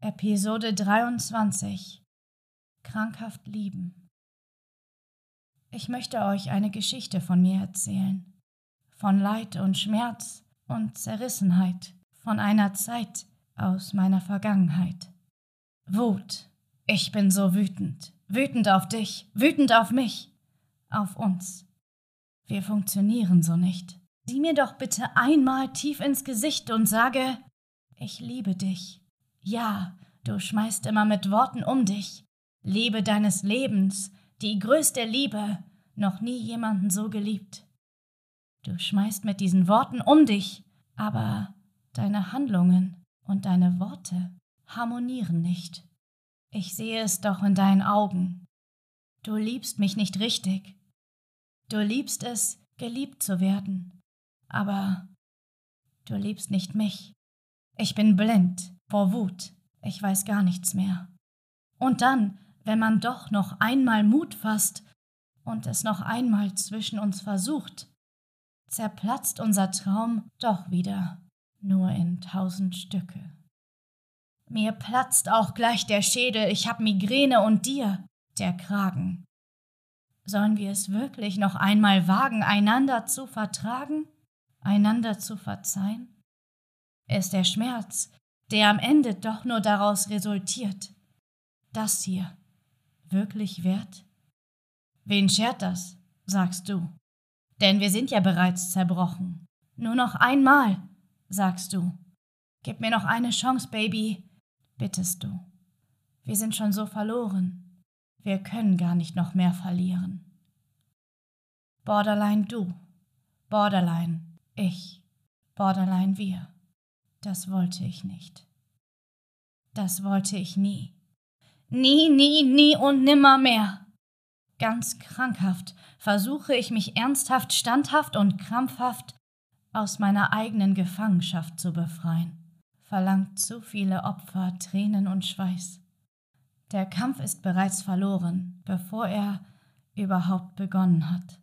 Episode 23 Krankhaft lieben. Ich möchte euch eine Geschichte von mir erzählen, von Leid und Schmerz und Zerrissenheit, von einer Zeit aus meiner Vergangenheit. Wut. Ich bin so wütend, wütend auf dich, wütend auf mich, auf uns. Wir funktionieren so nicht. Sieh mir doch bitte einmal tief ins Gesicht und sage, ich liebe dich. Ja, du schmeißt immer mit Worten um dich. Liebe deines Lebens, die größte Liebe, noch nie jemanden so geliebt. Du schmeißt mit diesen Worten um dich, aber deine Handlungen und deine Worte harmonieren nicht. Ich sehe es doch in deinen Augen. Du liebst mich nicht richtig. Du liebst es, geliebt zu werden. Aber du liebst nicht mich. Ich bin blind vor Wut. Ich weiß gar nichts mehr. Und dann, wenn man doch noch einmal Mut fasst und es noch einmal zwischen uns versucht, zerplatzt unser Traum doch wieder nur in tausend Stücke. Mir platzt auch gleich der Schädel, ich hab Migräne und dir der Kragen. Sollen wir es wirklich noch einmal wagen, einander zu vertragen, einander zu verzeihen? ist der Schmerz, der am Ende doch nur daraus resultiert. Das hier wirklich wert? Wen schert das, sagst du? Denn wir sind ja bereits zerbrochen. Nur noch einmal, sagst du. Gib mir noch eine Chance, Baby, bittest du. Wir sind schon so verloren. Wir können gar nicht noch mehr verlieren. Borderline du, Borderline ich, Borderline wir. Das wollte ich nicht. Das wollte ich nie. Nie, nie, nie und nimmer mehr. Ganz krankhaft versuche ich mich ernsthaft, standhaft und krampfhaft aus meiner eigenen Gefangenschaft zu befreien. Verlangt zu viele Opfer, Tränen und Schweiß. Der Kampf ist bereits verloren, bevor er überhaupt begonnen hat.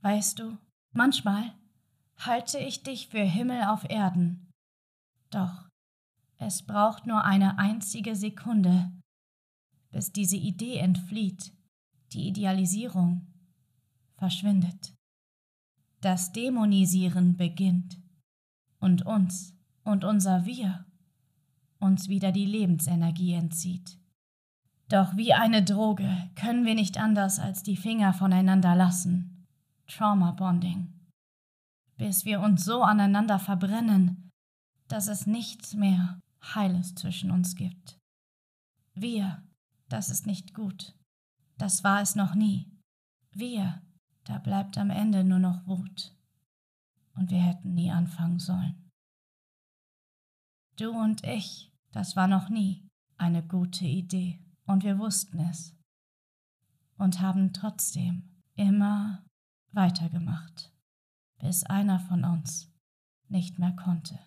Weißt du, manchmal halte ich dich für Himmel auf Erden. Doch es braucht nur eine einzige Sekunde, bis diese Idee entflieht, die Idealisierung verschwindet. Das Dämonisieren beginnt und uns und unser Wir uns wieder die Lebensenergie entzieht. Doch wie eine Droge können wir nicht anders als die Finger voneinander lassen. Trauma Bonding bis wir uns so aneinander verbrennen, dass es nichts mehr Heiles zwischen uns gibt. Wir, das ist nicht gut. Das war es noch nie. Wir, da bleibt am Ende nur noch Wut. Und wir hätten nie anfangen sollen. Du und ich, das war noch nie eine gute Idee. Und wir wussten es. Und haben trotzdem immer weitergemacht bis einer von uns nicht mehr konnte.